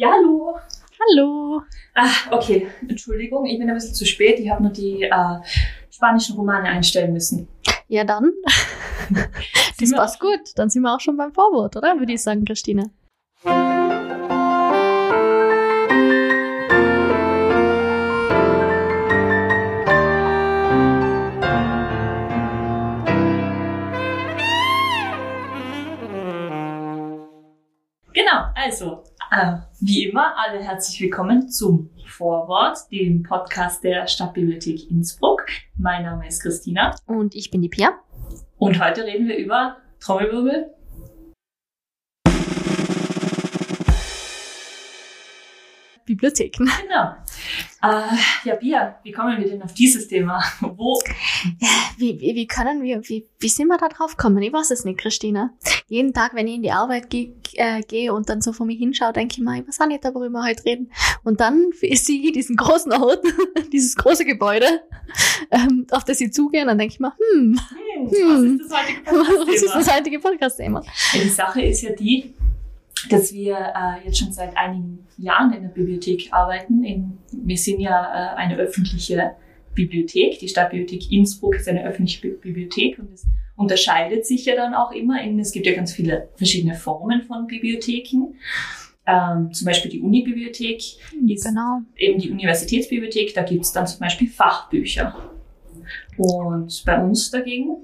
Ja, hallo. Hallo. Ah, okay, Entschuldigung, ich bin ein bisschen zu spät. Ich habe nur die äh, spanischen Romane einstellen müssen. Ja, dann. das passt gut. Dann sind wir auch schon beim Vorwort, oder? Würde ich sagen, Christine. Genau, also, äh, wie immer, alle herzlich willkommen zum Vorwort, dem Podcast der Stadtbibliothek Innsbruck. Mein Name ist Christina Und ich bin die Pia. und heute reden wir über Trommelwirbel. Bibliotheken. Genau. Äh, ja, Bia, wie kommen wir denn auf dieses Thema? Wo? Wie, wie, wie können wir, wie, wie sind wir da drauf gekommen? Ich weiß es nicht, Christina. Jeden Tag, wenn ich in die Arbeit gehe äh, gehe und dann so vor mich hinschaue, denke ich mir, ich weiß auch nicht, worüber wir heute reden. Und dann sehe ich diesen großen Ort, dieses große Gebäude, ähm, auf das ich zugehe, und dann denke ich mir, hm, Hm, was ist das heutige was ist Podcast-Thema? das heutige Podcast-Thema? Ja, die Sache ist ja die, dass wir äh, jetzt schon seit einigen Jahren in der Bibliothek arbeiten. In, wir sind ja äh, eine öffentliche Bibliothek. Die Stadtbibliothek Innsbruck ist eine öffentliche Bi Bibliothek und es unterscheidet sich ja dann auch immer. In, es gibt ja ganz viele verschiedene Formen von Bibliotheken. Ähm, zum Beispiel die Unibibliothek ist Genau. eben die Universitätsbibliothek. Da gibt es dann zum Beispiel Fachbücher. Und bei uns dagegen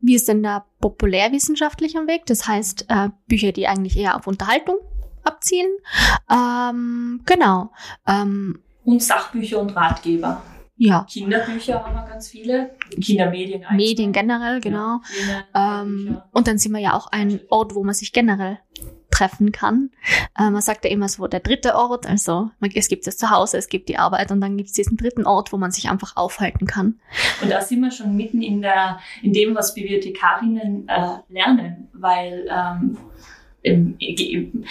Wir sind da populärwissenschaftlicher Weg, das heißt äh, Bücher, die eigentlich eher auf Unterhaltung abzielen. Ähm, genau. Ähm, und Sachbücher und Ratgeber. ja, Kinderbücher haben wir ganz viele. Kindermedien. eigentlich. Medien generell, genau. Ja, Ähm, und dann sind wir ja auch ein Ort, wo man sich generell treffen kann. Äh, man sagt ja immer so der dritte Ort, also man, es gibt das Zuhause, es gibt die Arbeit und dann gibt es diesen dritten Ort, wo man sich einfach aufhalten kann. Und da sind wir schon mitten in, der, in dem, was Bibliothekarinnen äh, lernen, weil ähm, im, im,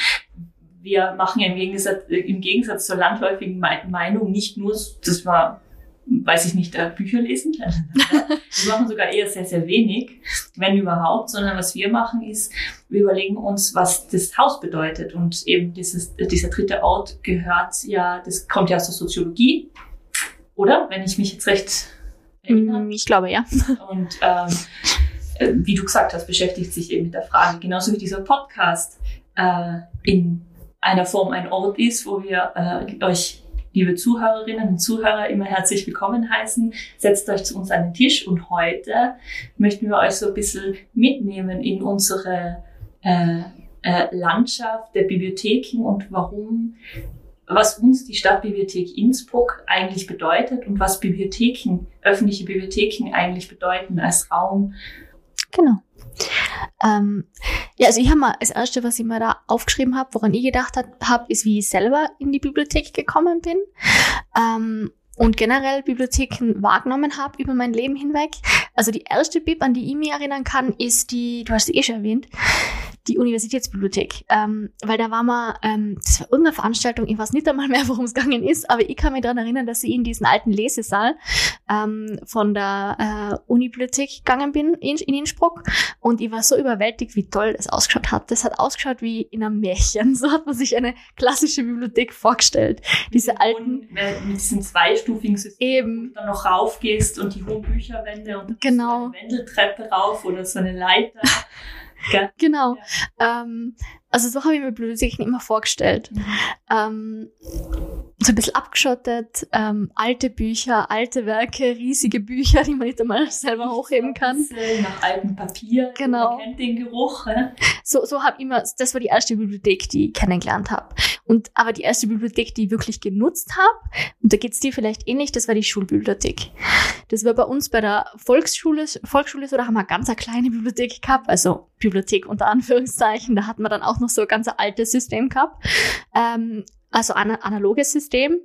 wir machen ja im Gegensatz, im Gegensatz zur landläufigen Me- Meinung nicht nur, dass wir, weiß ich nicht, äh, Bücher lesen. wir machen sogar eher sehr, sehr wenig, wenn überhaupt, sondern was wir machen ist, wir überlegen uns, was das Haus bedeutet. Und eben dieses, dieser dritte Ort gehört ja, das kommt ja aus der Soziologie, oder? Wenn ich mich jetzt recht erinnere. Mm, Ich glaube ja. Und ähm, äh, wie du gesagt hast, beschäftigt sich eben mit der Frage, genauso wie dieser Podcast äh, in einer Form ein Ort ist, wo wir äh, euch, liebe Zuhörerinnen und Zuhörer, immer herzlich willkommen heißen. Setzt euch zu uns an den Tisch und heute möchten wir euch so ein bisschen mitnehmen in unsere äh, äh, Landschaft der Bibliotheken und warum was uns die Stadtbibliothek Innsbruck eigentlich bedeutet und was Bibliotheken, öffentliche Bibliotheken eigentlich bedeuten als Raum. Genau. Ähm, ja, also ich habe mal das erste, was ich mir da aufgeschrieben habe, woran ich gedacht habe, ist, wie ich selber in die Bibliothek gekommen bin ähm, und generell Bibliotheken wahrgenommen habe über mein Leben hinweg. Also die erste Bib, an die ich mich erinnern kann, ist die, du hast sie eh schon erwähnt, die Universitätsbibliothek. Ähm, weil da war mal, ähm, das war irgendeine Veranstaltung, ich weiß nicht einmal mehr, worum es gegangen ist, aber ich kann mich daran erinnern, dass ich in diesen alten Lesesaal ähm, von der äh, Unibibliothek gegangen bin in, in Innsbruck und ich war so überwältigt, wie toll das ausgeschaut hat. Das hat ausgeschaut wie in einem Märchen. So hat man sich eine klassische Bibliothek vorgestellt. Diese mit alten, hohen, mit diesem zweistufigen System, eben, wo du dann noch raufgehst und die hohen Bücherwände und dann Genau. so eine Wendeltreppe rauf oder so eine Leiter. Gell? genau. Ähm, also so habe ich mir Bibliotheken immer vorgestellt. Ähm, so ein bisschen abgeschottet, ähm, alte Bücher, alte Werke, riesige Bücher, die man nicht einmal selber hochheben kann. Nach altem Papier. Genau. Man kennt den Geruch. Ne? So, so habe ich immer, das war die erste Bibliothek, die ich kennengelernt habe. Und aber die erste Bibliothek, die ich wirklich genutzt habe, und da geht's dir vielleicht ähnlich, das war die Schulbibliothek. Das war bei uns bei der Volksschule, Volksschule so, da haben wir eine ganz eine kleine Bibliothek gehabt, also Bibliothek unter Anführungszeichen, da hat man dann auch noch so ein ganz altes System gehabt. Ähm, also ein analoges System,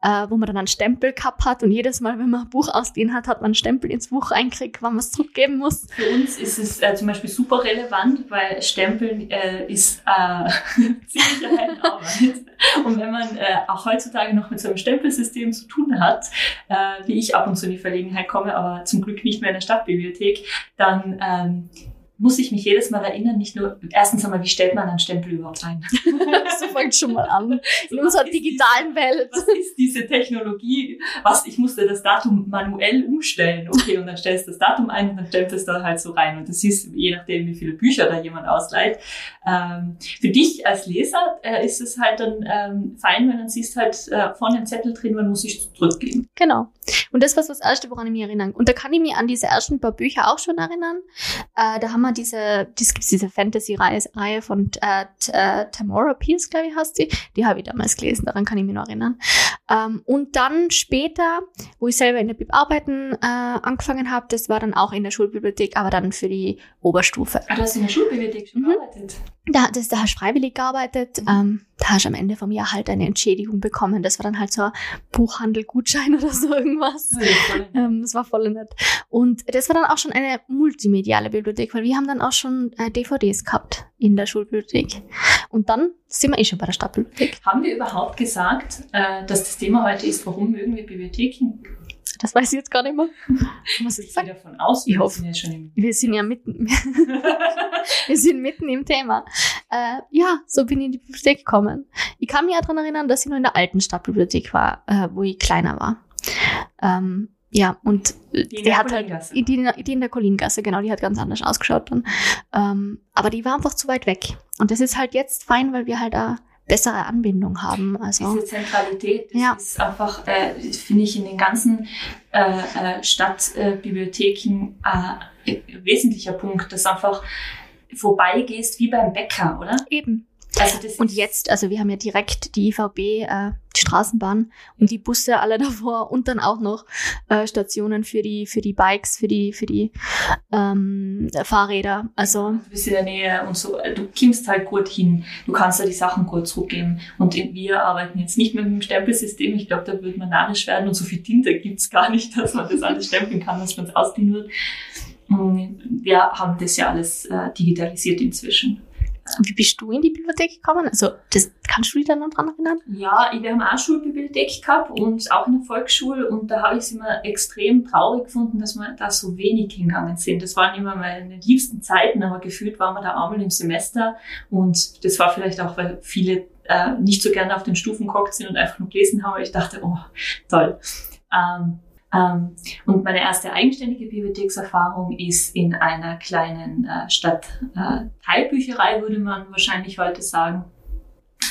äh, wo man dann einen Stempel gehabt hat und jedes Mal, wenn man ein Buch ausgeliehen hat, hat man einen Stempel ins Buch reinkriegt, wann man es zurückgeben muss. Für uns ist es äh, zum Beispiel super relevant, weil Stempeln äh, ist äh, ziemlich eine Arbeit. Und wenn man äh, auch heutzutage noch mit so einem Stempelsystem zu tun hat, äh, wie ich ab und zu in die Verlegenheit komme, aber zum Glück nicht mehr in der Stadtbibliothek, dann ähm, muss ich mich jedes Mal erinnern, nicht nur, erstens einmal, wie stellt man einen Stempel überhaupt ein? so fängt schon mal an. In unserer digitalen diese, Welt. Was ist diese Technologie? Was, ich musste das Datum manuell umstellen. Okay, und dann stellst du das Datum ein und dann stempelst du da halt so rein. Und das ist, je nachdem, wie viele Bücher da jemand ausleiht. Ähm, für dich als Leser äh, ist es halt dann ähm, fein, wenn du siehst halt äh, vorne einen Zettel drin, man muss sich zurückgeben. Genau. Und das war so das Erste, woran ich mich erinnern. Und da kann ich mich an diese ersten paar Bücher auch schon erinnern. Äh, da haben wir diese, das gibt's diese Fantasy-Reihe Reihe von äh, äh, Tamora Pierce, glaube ich, heißt die. Die habe ich damals gelesen, daran kann ich mich noch erinnern. Ähm, und dann später, wo ich selber in der Bib arbeiten äh, angefangen habe, das war dann auch in der Schulbibliothek, aber dann für die Oberstufe. Ah, du hast in der Schulbibliothek schon Mhm. gearbeitet? Da, das, da hast du freiwillig gearbeitet. Mhm. Ähm, hast am Ende vom Jahr halt eine Entschädigung bekommen. Das war dann halt so ein Buchhandel-Gutschein oder so irgendwas. Ähm, das war voll nett. Und das war dann auch schon eine multimediale Bibliothek, weil wir haben dann auch schon äh, DVDs gehabt in der Schulbibliothek. Und dann sind wir eh schon bei der Stadtbibliothek. Haben wir überhaupt gesagt, äh, dass das Thema heute ist, warum mögen wir Bibliotheken? Das weiß ich jetzt gar nicht mehr. Was Ich gehe davon aus, wir sind ja schon im Wir sind ja mitten, wir sind mitten im Thema. Äh, ja, so bin ich in die Bibliothek gekommen. Ich kann mich ja daran erinnern, dass ich nur in der alten Stadtbibliothek war, äh, wo ich kleiner war. Ähm, ja, und Die in die der hat halt, die, die in der Kolingasse, genau, die hat ganz anders ausgeschaut dann. Ähm, aber die war einfach zu weit weg. Und das ist halt jetzt fein, weil wir halt eine bessere Anbindung haben. Also, Diese Zentralität, das Ja. ist einfach, äh, finde ich, in den ganzen äh, äh, Stadtbibliotheken äh, ein wesentlicher Punkt, dass einfach vorbeigehst wie beim Bäcker, oder? eben. Also das Und jetzt, also wir haben ja direkt die IVB, äh, die Straßenbahn und die Busse alle davor und dann auch noch äh, Stationen für die für die Bikes, für die für die ähm, Fahrräder. Also Du bist in der Nähe und so, du kommst halt gut hin, du kannst da die Sachen gut zurückgeben. Und wir arbeiten jetzt nicht mit dem Stempelsystem, ich glaube, da wird man narrisch werden und so viel Tinte gibt's gar nicht, dass man das alles stempeln kann, dass man es ausgehen wird. Und Wir haben das ja alles äh, digitalisiert inzwischen. wie bist du in die Bibliothek gekommen? Also das kannst du dich dann noch dran erinnern? Ja, wir haben auch eine Schulbibliothek gehabt und auch eine Volksschule und da habe ich es immer extrem traurig gefunden, dass wir da so wenig hingegangen sind. Das waren immer meine liebsten Zeiten, aber gefühlt waren wir da einmal im Semester und das war vielleicht auch, weil viele äh, nicht so gerne auf den Stufen gehockt sind und einfach nur gelesen haben, ich dachte, oh, toll. Ähm, und meine erste eigenständige Bibliothekserfahrung ist in einer kleinen äh, Stadt äh, würde man wahrscheinlich heute sagen.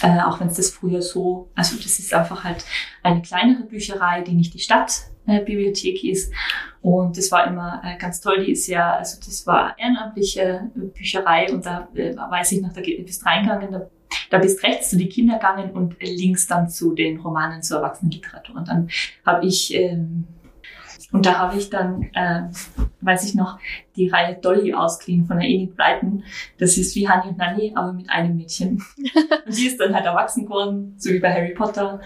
Äh, auch wenn es das früher so, also das ist einfach halt eine kleinere Bücherei, die nicht die Stadtbibliothek äh, ist. Und das war immer äh, ganz toll. Die ist ja, also das war ehrenamtliche Bücherei und da äh, weiß ich noch, da bist reingegangen, da, da bist rechts zu den Kindern gegangen und links dann zu den Romanen zur Erwachsenenliteratur. Und dann habe ich ähm, und da habe ich dann, ähm, weiß ich noch, die Reihe Dolly ausgeliehen von der Enid Blyton. Das ist wie Honey und Nanny, aber mit einem Mädchen. und die ist dann halt erwachsen geworden, so wie bei Harry Potter.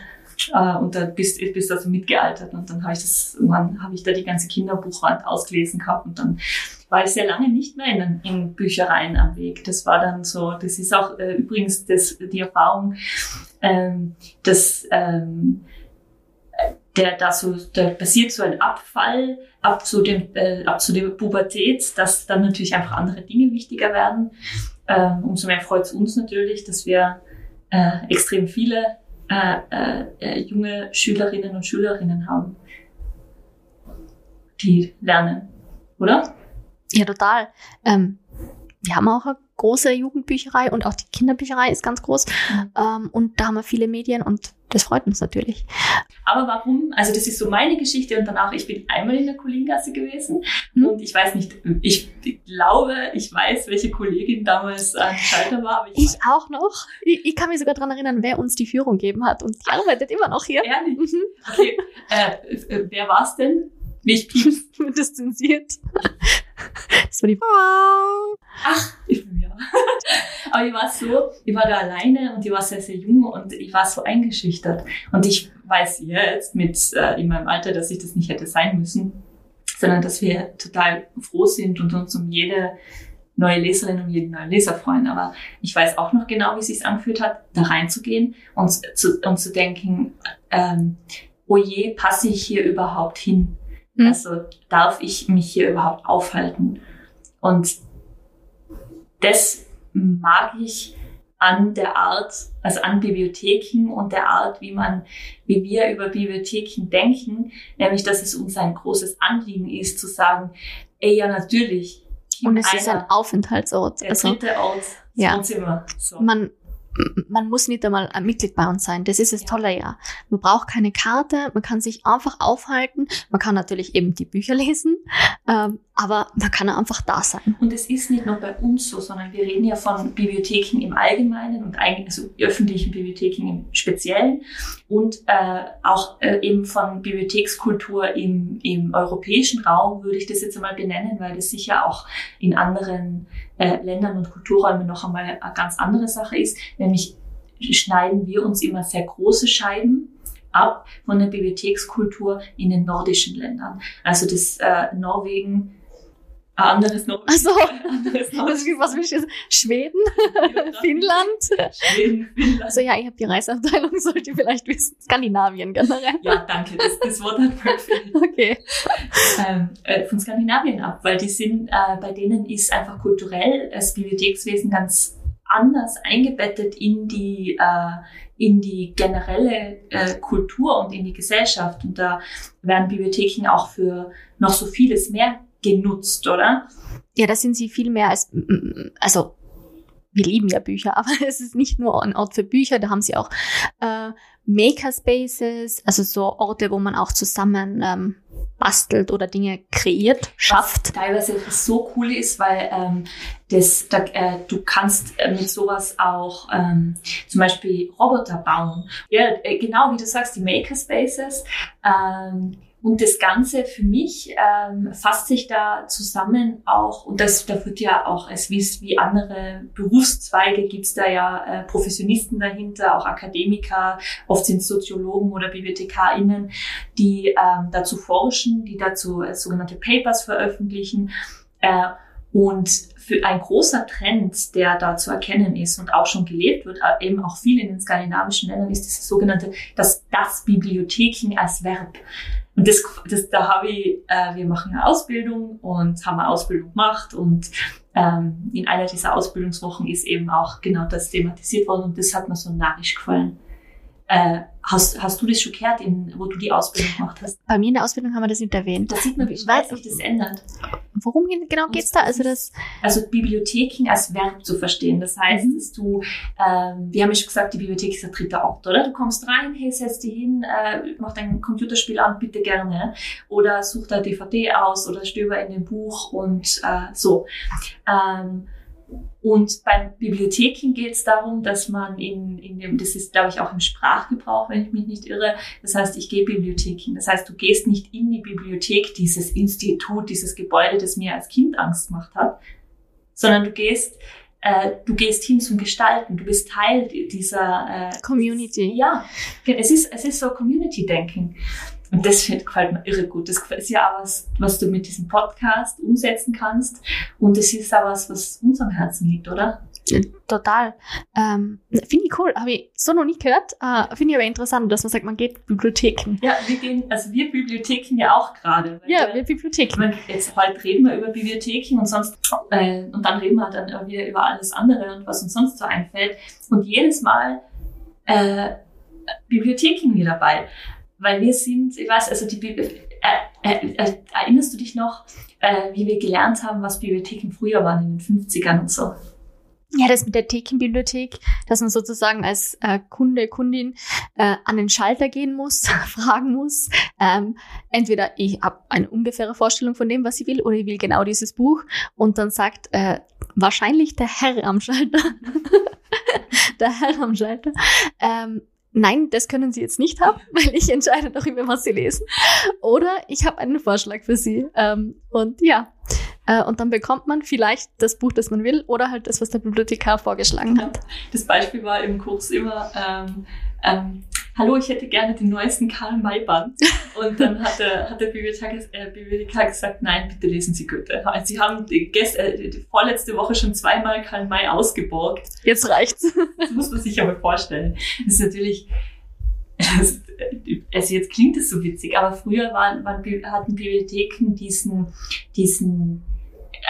Äh, und da bist, bist also mitgealtert. Und dann habe ich das, irgendwann habe ich da die ganze Kinderbuchwand ausgelesen gehabt. Und dann war ich sehr lange nicht mehr in, in Büchereien am Weg. Das war dann so, das ist auch äh, übrigens das, die Erfahrung, ähm, dass ähm, der da so, da passiert so ein Abfall ab zu dem, äh, ab zu der Pubertät, dass dann natürlich einfach andere Dinge wichtiger werden. Ähm, umso mehr freut es uns natürlich, dass wir äh, extrem viele äh, äh, äh, junge Schülerinnen und Schülerinnen haben, die lernen, oder? Ja, total. Ähm, wir haben auch eine große Jugendbücherei und auch die Kinderbücherei ist ganz groß. Mhm. Ähm, und da haben wir viele Medien und das freut uns natürlich. Aber warum? Also das ist so meine Geschichte und danach, ich bin einmal in der Kollingasse gewesen Mhm. und ich weiß nicht, ich glaube, ich weiß, welche Kollegin damals an Schalter war, ich, Ich auch noch. Ich, ich kann mich sogar daran erinnern, wer uns die Führung gegeben hat und die arbeitet immer noch hier. ehrlich, Mhm. okay, äh, äh, wer war's denn? Ich piepst? Zensiert? Das war die. Ach, ich bin ja. Aber ich war so, ich war da alleine und ich war sehr, sehr jung und ich war so eingeschüchtert. Und ich weiß jetzt mit äh, in meinem Alter, dass ich das nicht hätte sein müssen, sondern dass wir total froh sind und uns um jede neue Leserin und jeden neuen Leser freuen. Aber ich weiß auch noch genau, wie es sich angefühlt hat, da reinzugehen und zu, und zu denken, ähm, oh je, passe ich hier überhaupt hin? Mhm. Also darf ich mich hier überhaupt aufhalten? Und das mag ich an der Art, also an Bibliotheken und der Art, wie man, wie wir über Bibliotheken denken, nämlich, dass es uns ein großes Anliegen ist, zu sagen, ey, ja, natürlich. Und es ist ein Aufenthaltsort. Der also, dritte Ort, das ja. Wohnzimmer. So. man, man muss nicht einmal ein Mitglied bei uns sein. Das ist das. Tolle ja. Man braucht keine Karte, man kann sich einfach aufhalten. Man kann natürlich eben die Bücher lesen, ähm, aber man kann einfach da sein. Und es ist nicht nur bei uns so, sondern wir reden ja von Bibliotheken im Allgemeinen und also öffentlichen Bibliotheken im Speziellen und äh, auch äh, eben von Bibliothekskultur im, im europäischen Raum würde ich das jetzt einmal benennen, weil das sicher auch in anderen äh, Ländern und Kulturräumen noch einmal eine ganz andere Sache ist, nämlich schneiden wir uns immer sehr große Scheiben ab von der Bibliothekskultur in den nordischen Ländern. Also das äh, Norwegen, ein anderes Norwegen, Ach so. anderes Was, Norwegen, was willst du jetzt? Schweden? Finnland? Schweden, Finnland. Also ja, ich habe die Reiseabteilung, sollt ihr vielleicht wissen. Skandinavien generell. Ja, danke, das, das Wort hat gefehlt. Okay. ähm, äh, von Skandinavien ab, weil die sind, äh, bei denen ist einfach kulturell das Bibliothekswesen ganz anders eingebettet in die, äh, in die generelle äh, Kultur und in die Gesellschaft. Und da werden Bibliotheken auch für noch so vieles mehr genutzt, oder? Ja, da sind sie viel mehr als, also wir lieben ja Bücher, aber es ist nicht nur ein Ort für Bücher, da haben sie auch äh, Makerspaces, also so Orte, wo man auch zusammen ähm, bastelt oder Dinge kreiert, schafft. Was teilweise so cool ist, weil ähm, das, da, äh, du kannst äh, mit sowas auch ähm, zum Beispiel Roboter bauen. Ja, äh, genau wie du sagst, die Makerspaces. Ähm, und das Ganze für mich ähm, fasst sich da zusammen auch, und das, da wird ja auch, es wie, wie andere Berufszweige gibt's da ja äh, Professionisten dahinter, auch Akademiker, oft sind Soziologen oder BibliothekarInnen, die ähm, dazu forschen, die dazu äh, sogenannte Papers veröffentlichen. Äh, und für ein großer Trend, der da zu erkennen ist und auch schon gelebt wird, äh, eben auch viel in den skandinavischen Ländern, ist dieses sogenannte, das, das Bibliotheken als Verb. Und das, das, da habe ich, äh, wir machen eine Ausbildung und haben eine Ausbildung gemacht und ähm, in einer dieser Ausbildungswochen ist eben auch genau das thematisiert worden und das hat mir so narrisch gefallen. Äh, hast, hast du das schon gehört, in, wo du die Ausbildung gemacht hast? Bei mir in der Ausbildung haben wir das nicht erwähnt. Da sieht man, wie schnell sich das ändert. Worum ge- genau geht's da? Also das, Also Bibliotheken als Verb zu verstehen. Das heißt, Mhm. dass du, ähm, wir haben ja schon gesagt, die Bibliothek ist der dritte Ort, oder? Du kommst rein, hey, setz dich hin, äh, mach dein Computerspiel an, bitte gerne. Oder such da DVD aus oder stöber in dem Buch und äh, so. Ähm, und beim Bibliotheken geht es darum, dass man in, in dem, das ist, glaube ich, auch im Sprachgebrauch, wenn ich mich nicht irre, das heißt, ich gehe Bibliotheken. Das heißt, du gehst nicht in die Bibliothek, dieses Institut, dieses Gebäude, das mir als Kind Angst gemacht hat, sondern du gehst, äh, du gehst hin zum Gestalten. Du bist Teil dieser äh, Community. Ja, es ist, es ist so Community-Denken. Und das find- gefällt mir irre gut. Das ist ja auch was, was du mit diesem Podcast umsetzen kannst. Und es ist auch was, was uns am Herzen liegt, oder? Total. Ähm, Finde ich cool. Habe ich so noch nicht gehört. Äh, Finde ich aber interessant, dass man sagt, man geht Bibliotheken. Ja, wir gehen, also wir Bibliotheken ja auch gerade. Ja, wir- Bibliotheken. meine, jetzt heute reden wir über Bibliotheken und sonst äh, und dann reden wir dann wieder über alles andere und was uns sonst so einfällt. Und jedes Mal äh, Bibliotheken hier dabei. Weil wir sind, ich weiß, also die äh, äh, äh, erinnerst du dich noch, äh, wie wir gelernt haben, was Bibliotheken früher waren in den 50ern und so? Ja, das mit der Thekenbibliothek, dass man sozusagen als äh, Kunde, Kundin äh, an den Schalter gehen muss, fragen muss. Ähm, entweder ich habe eine ungefähre Vorstellung von dem, was ich will, oder ich will genau dieses Buch und dann sagt äh, wahrscheinlich der Herr am Schalter, der Herr am Schalter, ähm, nein, das können Sie jetzt nicht haben, weil ich entscheide darüber, was Sie lesen. Oder ich habe einen Vorschlag für Sie. Ähm, und ja, äh, und dann bekommt man vielleicht das Buch, das man will, oder halt das, was der Bibliothekar vorgeschlagen hat. Das Beispiel war im Kurs immer, ähm, ähm, hallo, ich hätte gerne den neuesten Karl-May-Band. Und dann hat der, hat der Bibliothekar, äh, Bibliothekar gesagt, nein, bitte lesen Sie Goethe. Also Sie haben die, gest, äh, vorletzte Woche schon zweimal Karl-May ausgeborgt. Jetzt reicht's. Das muss man sich aber vorstellen. Das ist natürlich, das, also jetzt klingt es so witzig, aber früher waren, waren, hatten Bibliotheken diesen, diesen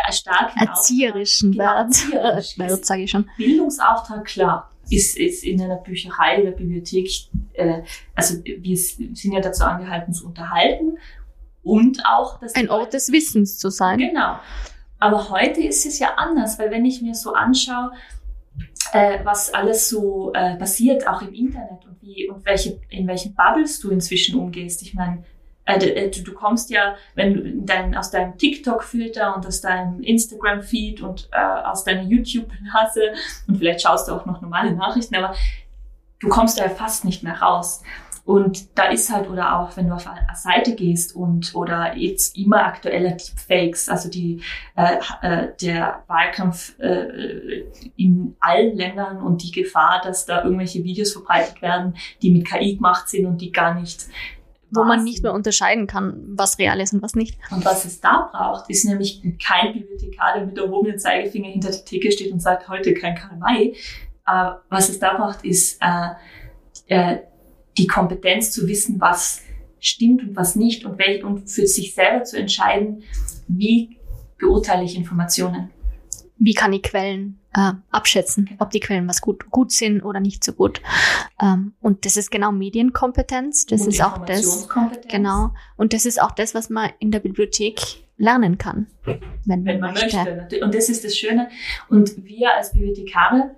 äh, starken erzieherischen Genau, Wert, erzieherisch Wert sage ich schon. Bildungsauftrag, klar, ist, ist in einer Bücherei oder Bibliothek, äh, also wir sind ja dazu angehalten zu unterhalten und auch, die Ein Ort des Wissens zu sein. Genau. Aber heute ist es ja anders, weil wenn ich mir so anschaue, äh, was alles so äh, passiert, auch im Internet und wie und welche, in welchen Bubbles du inzwischen umgehst. Ich meine, d- äh, du, du kommst ja, wenn du in dein, aus deinem TikTok-Filter und aus deinem Instagram-Feed und äh, aus deiner YouTube-Blase und vielleicht schaust du auch noch normale Nachrichten, aber du kommst da ja fast nicht mehr raus. Und da ist halt, oder auch wenn du auf eine Seite gehst und oder jetzt immer aktueller Deepfakes, also die äh, äh, der Wahlkampf äh, in allen Ländern und die Gefahr, dass da irgendwelche Videos verbreitet werden, die mit KI gemacht sind und die gar nicht Wo man nicht mehr unterscheiden kann, was real ist und was nicht. Und was es da braucht, ist nämlich kein Bibliothekar, der mit erhobenem Zeigefinger hinter der Theke steht und sagt, heute kein Karl May. Äh, was es da braucht, ist äh, äh, die Kompetenz zu wissen, was stimmt und was nicht und, welch, und für sich selber zu entscheiden, wie beurteile ich Informationen. Wie kann ich Quellen äh, abschätzen, ob die Quellen was gut, gut sind oder nicht so gut. Ähm, und das ist genau Medienkompetenz. Das und ist auch das. Genau. Und das ist auch das, was man in der Bibliothek lernen kann, wenn, wenn man möchte. möchte. Und das ist das Schöne. Und wir als Bibliothekare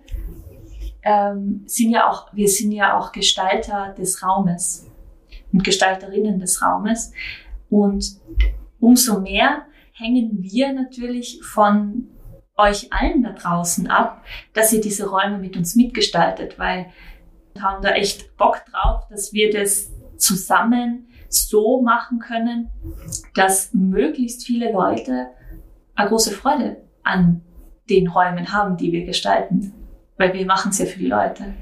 ähm, sind ja auch, wir sind ja auch Gestalter des Raumes und Gestalterinnen des Raumes. Und umso mehr hängen wir natürlich von euch allen da draußen ab, dass ihr diese Räume mit uns mitgestaltet, weil wir haben da echt Bock drauf, dass wir das zusammen so machen können, dass möglichst viele Leute eine große Freude an den Räumen haben, die wir gestalten. Weil wir machen es ja für die Leute.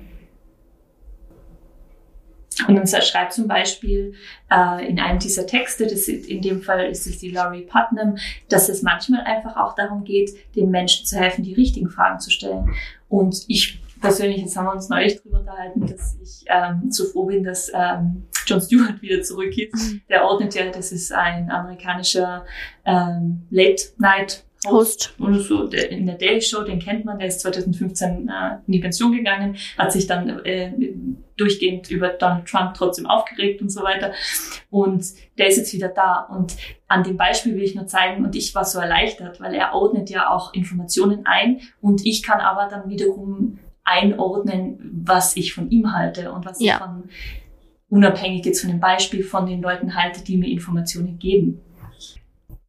Und dann schreibt zum Beispiel äh, in einem dieser Texte, das ist, in dem Fall ist es die Laurie Putnam, dass es manchmal einfach auch darum geht, den Menschen zu helfen, die richtigen Fragen zu stellen. Und ich persönlich, jetzt haben wir uns neulich darüber unterhalten, dass ich ähm, so froh bin, dass ähm, Jon Stewart wieder zurück ist. Der ordnet ja, das ist ein amerikanischer ähm, Late-Night Host oder so der, in der Daily Show, den kennt man, der ist 2015 äh, in die Pension gegangen, hat sich dann äh, durchgehend über Donald Trump trotzdem aufgeregt und so weiter. Und der ist jetzt wieder da. Und an dem Beispiel will ich nur zeigen, und ich war so erleichtert, weil er ordnet ja auch Informationen ein und ich kann aber dann wiederum einordnen, was ich von ihm halte und was Ja. ich von unabhängig jetzt von dem Beispiel von den Leuten halte, die mir Informationen geben.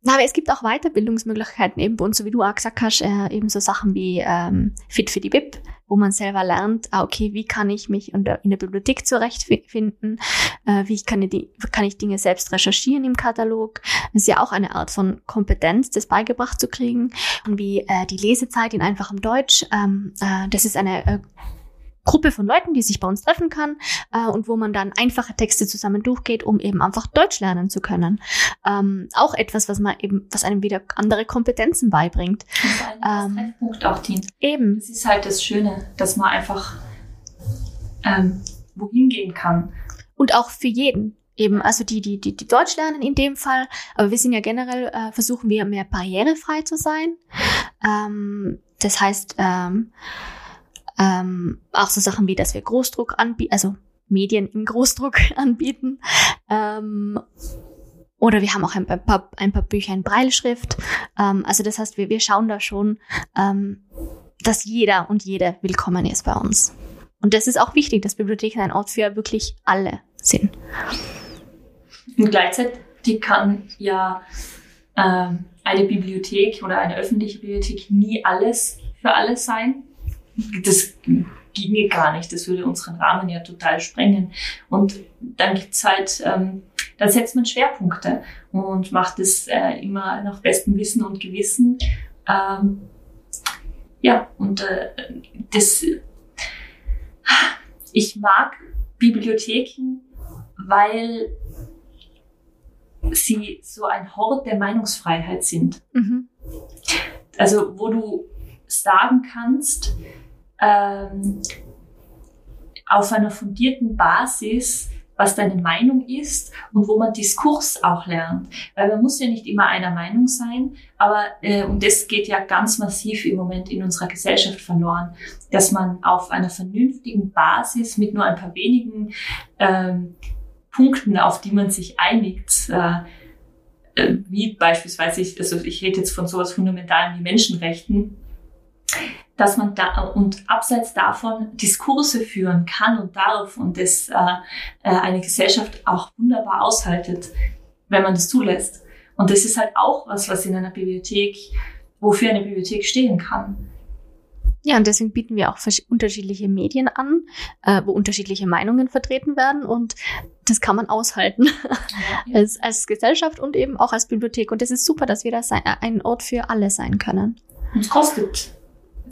Na, aber es gibt auch Weiterbildungsmöglichkeiten eben bei uns, so wie du auch gesagt hast, äh, eben so Sachen wie ähm, Fit für die BIP, wo man selber lernt, ah, okay, wie kann ich mich in der, in der Bibliothek zurechtfinden, äh, wie kann ich, die, kann ich Dinge selbst recherchieren im Katalog. Das ist ja auch eine Art von Kompetenz, das beigebracht zu kriegen. Und wie äh, die Lesezeit in einfachem Deutsch, ähm, äh, das ist eine äh, Gruppe von Leuten, die sich bei uns treffen kann äh, und wo man dann einfache Texte zusammen durchgeht, um eben einfach Deutsch lernen zu können. Ähm, auch etwas, was man eben, was einem wieder andere Kompetenzen beibringt. Und vor allem Ähm. Treffpunkt auch dient. Eben, Das ist halt das Schöne, dass man einfach ähm, wohin gehen kann. und auch für jeden. Eben, also die, die, die, die Deutsch lernen in dem Fall, aber wir sind ja generell, äh, versuchen wir mehr barrierefrei zu sein. Ähm, das heißt, ähm, ähm, auch so Sachen wie, dass wir Großdruck anbieten, also Medien im Großdruck anbieten. Ähm, oder wir haben auch ein paar, ein paar Bücher in Breilschrift. Ähm, also das heißt, wir, wir schauen da schon, ähm, dass jeder und jede willkommen ist bei uns. Und das ist auch wichtig, dass Bibliotheken ein Ort für wirklich alle sind. Und gleichzeitig kann ja ähm, eine Bibliothek oder eine öffentliche Bibliothek nie alles für alle sein. Das ginge gar nicht. Das würde unseren Rahmen ja total sprengen. Und dann gibt's halt, ähm, dann setzt man Schwerpunkte und macht es äh, immer nach bestem Wissen und Gewissen. Ähm, ja, und äh, das, ich mag Bibliotheken, weil sie so ein Hort der Meinungsfreiheit sind. Mhm. Also wo du sagen kannst, ähm, auf einer fundierten Basis, was deine Meinung ist und wo man Diskurs auch lernt. Weil man muss ja nicht immer einer Meinung sein, aber äh, und das geht ja ganz massiv im Moment in unserer Gesellschaft verloren, dass man auf einer vernünftigen Basis mit nur ein paar wenigen ähm, Punkten, auf die man sich einigt, äh, äh, wie beispielsweise, ich, also ich rede jetzt von sowas Fundamentalen wie Menschenrechten, dass man da und abseits davon Diskurse führen kann und darf und das äh, äh, eine Gesellschaft auch wunderbar aushaltet, wenn man das zulässt. Und das ist halt auch was, was in einer Bibliothek, wofür eine Bibliothek stehen kann. Ja, und deswegen bieten wir auch unterschiedliche Medien an, äh, wo unterschiedliche Meinungen vertreten werden und das kann man aushalten ja. als, als Gesellschaft und eben auch als Bibliothek. Und das ist super, dass wir da ein Ort für alle sein können. Und es kostet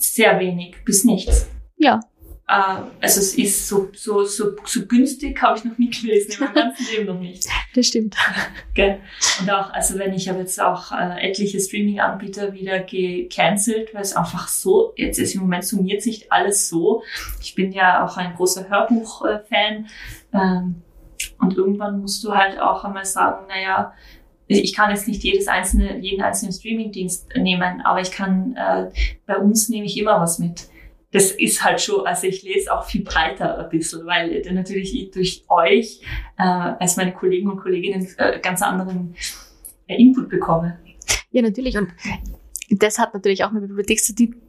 sehr wenig bis nichts. Ja. Äh, also es ist so, so, so, so günstig, habe ich noch nie gelesen, in meinem ganzen Leben noch nicht. Das stimmt. Gell? Und auch, also wenn ich habe jetzt auch äh, etliche Streaming-Anbieter wieder gecancelt, weil es einfach so, jetzt ist im Moment summiert sich alles so. Ich bin ja auch ein großer Hörbuch-Fan. Ähm, und irgendwann musst du halt auch einmal sagen, naja, ich kann jetzt nicht jedes einzelne, jeden einzelnen Streamingdienst nehmen, aber ich kann, äh, bei uns nehme ich immer was mit. Das ist halt schon, also ich lese auch viel breiter ein bisschen, weil natürlich ich durch euch äh, als meine Kollegen und Kolleginnen äh, ganz anderen äh, Input bekomme. Ja, natürlich. Und das hat natürlich auch mit Bibliotheksbetrieb zu tun.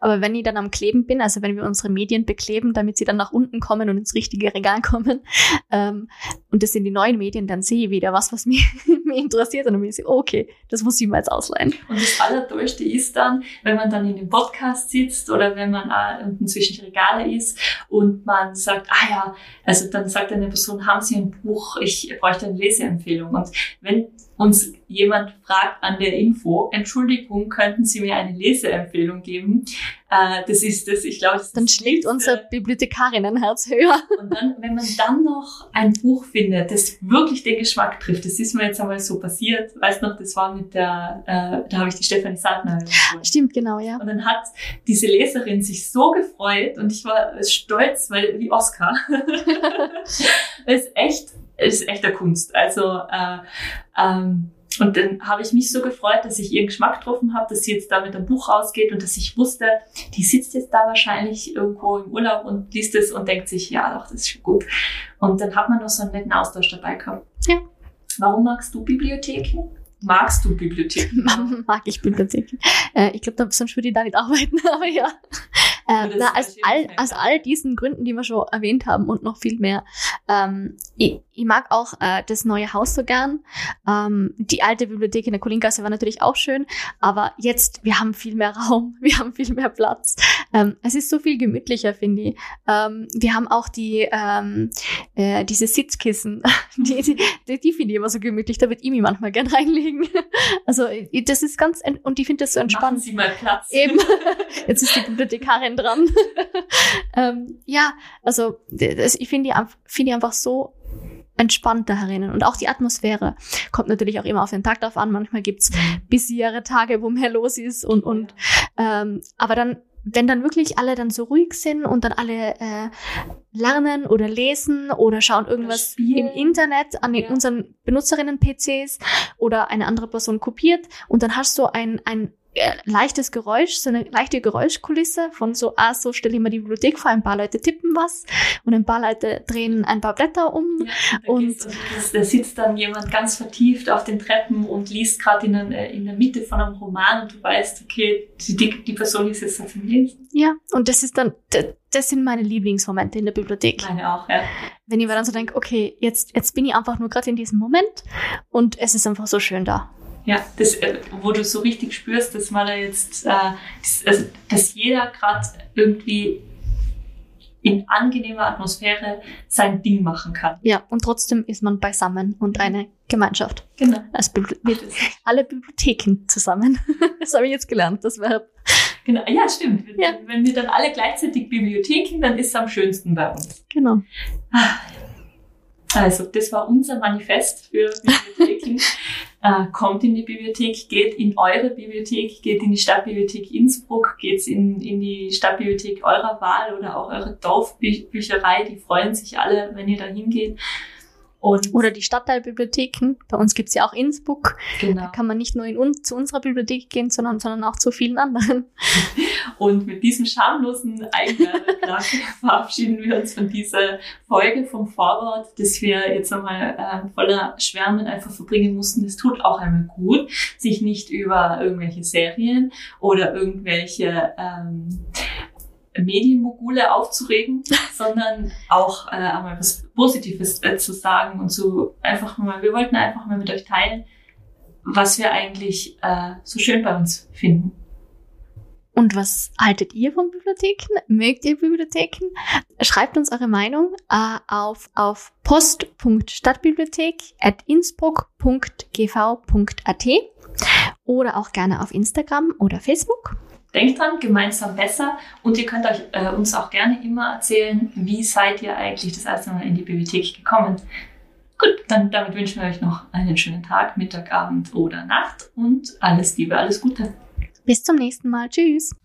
Aber wenn ich dann am Kleben bin, also wenn wir unsere Medien bekleben, damit sie dann nach unten kommen und ins richtige Regal kommen, ähm, und das sind die neuen Medien, dann sehe ich wieder was, was mich, mich interessiert. Und dann bin ich so, okay, das muss ich mal jetzt ausleihen. Und das Allertollste ist dann, wenn man dann in dem Podcast sitzt oder wenn man unten zwischen Regale ist und man sagt, ah ja, also dann sagt eine Person, haben Sie ein Buch, ich bräuchte eine Leseempfehlung. Und wenn uns jemand fragt an der Info, Entschuldigung, könnten Sie mir eine Leseempfehlung geben? Äh, das ist das, ich glaube, dann schlägt unser Bibliothekarinnenherz höher. Und dann, wenn man dann noch ein Buch findet, das wirklich den Geschmack trifft, das ist mir jetzt einmal so passiert. Weißt noch, das war mit der, äh, da habe ich die Stefanie Sattner. Stimmt, genau, ja. Und dann hat diese Leserin sich so gefreut und ich war stolz, weil wie Oscar. es ist echt ist echter Kunst. Also äh, ähm, und dann habe ich mich so gefreut, dass ich ihren Geschmack getroffen habe, dass sie jetzt da mit einem Buch rausgeht und dass ich wusste, die sitzt jetzt da wahrscheinlich irgendwo im Urlaub und liest es und denkt sich, ja, doch, das ist schon gut. Und dann hat man noch so einen netten Austausch dabei gehabt. Ja. Warum magst du Bibliotheken? Magst du Bibliotheken? Mag ich Bibliotheken. Äh, ich glaube, sonst würde ich da nicht arbeiten, aber ja. Äh, na, aus, all, aus all diesen Gründen, die wir schon erwähnt haben und noch viel mehr. Ähm, ich, ich mag auch äh, das neue Haus so gern. Ähm, die alte Bibliothek in der Kolingasse war natürlich auch schön, aber jetzt, wir haben viel mehr Raum, wir haben viel mehr Platz. Ähm, es ist so viel gemütlicher, finde ich. Ähm, wir haben auch die ähm, äh, diese Sitzkissen, die, die, die, die finde ich immer so gemütlich, da wird mich manchmal gern reinlegen. Also das ist ganz, und ich finde das so entspannt. Machen Sie mal Platz. Eben, jetzt ist die Bibliothekarin dran. ähm, ja, also das, ich finde die, find die einfach so entspannt da herinnen. Und auch die Atmosphäre kommt natürlich auch immer auf den Tag drauf an. Manchmal gibt's busyere Tage, wo mehr los ist und, und ähm, aber dann wenn dann wirklich alle dann so ruhig sind und dann alle äh, lernen oder lesen oder schauen irgendwas im Internet an den, ja. unseren Benutzerinnen-PCs oder eine andere Person kopiert und dann hast du ein, ein leichtes Geräusch, so eine leichte Geräuschkulisse von so, ah, so stelle ich mir die Bibliothek vor, ein paar Leute tippen was und ein paar Leute drehen ein paar Blätter um. Ja, und da sitzt dann jemand ganz vertieft auf den Treppen und liest gerade in, der, in der Mitte von einem Roman und du weißt, okay, die, die Person ist jetzt zum Lesen. Ja, und das ist dann, das sind meine Lieblingsmomente in der Bibliothek. Meine auch, ja. Wenn ich mir dann so denke, okay, jetzt, jetzt bin ich einfach nur gerade in diesem Moment und es ist einfach so schön da. Ja, das, äh, wo du so richtig spürst, dass man da jetzt, äh, dass, also, dass jeder gerade irgendwie in angenehmer Atmosphäre sein Ding machen kann. Ja, und trotzdem ist man beisammen und eine Gemeinschaft. Genau. Als Bibli mit alle Bibliotheken zusammen. das habe ich jetzt gelernt, das Verb. Genau, ja, stimmt. Ja. Wenn wir dann alle gleichzeitig Bibliotheken, dann ist es am schönsten bei uns. Genau. Ah, Also, das war unser Manifest für Bibliotheken. äh, kommt in die Bibliothek, geht in eure Bibliothek, geht in die Stadtbibliothek Innsbruck, geht in, in die Stadtbibliothek eurer Wahl oder auch eure Dorfbücherei. Die freuen sich alle, wenn ihr da hingeht. Und Oder die Stadtteilbibliotheken. Bei uns gibt's ja auch Innsbruck. Genau. Da kann man nicht nur in zu unserer Bibliothek gehen, sondern, sondern auch zu vielen anderen. Und mit diesem schamlosen Eigenwerbeblock verabschieden wir uns von dieser Folge vom Vorwort, dass wir jetzt nochmal äh, voller Schwärmen einfach verbringen mussten. Es tut auch einmal gut, sich nicht über irgendwelche Serien oder irgendwelche ähm, Medienmogule aufzuregen, sondern auch äh, einmal was Positives äh, zu sagen und zu einfach mal, wir wollten einfach mal mit euch teilen, was wir eigentlich äh, so schön bei uns finden. Und was haltet ihr von Bibliotheken? Mögt ihr Bibliotheken? Schreibt uns eure Meinung äh, auf, auf post.stadtbibliothek at innsbruck.gv.at oder auch gerne auf Instagram oder Facebook. Denkt dran, gemeinsam besser. Und ihr könnt euch, äh, uns auch gerne immer erzählen, wie seid ihr eigentlich das erste Mal in die Bibliothek gekommen. Gut, dann damit wünschen wir euch noch einen schönen Tag, Mittag, Abend oder Nacht und alles Liebe, alles Gute. Bis zum nächsten Mal. Tschüss.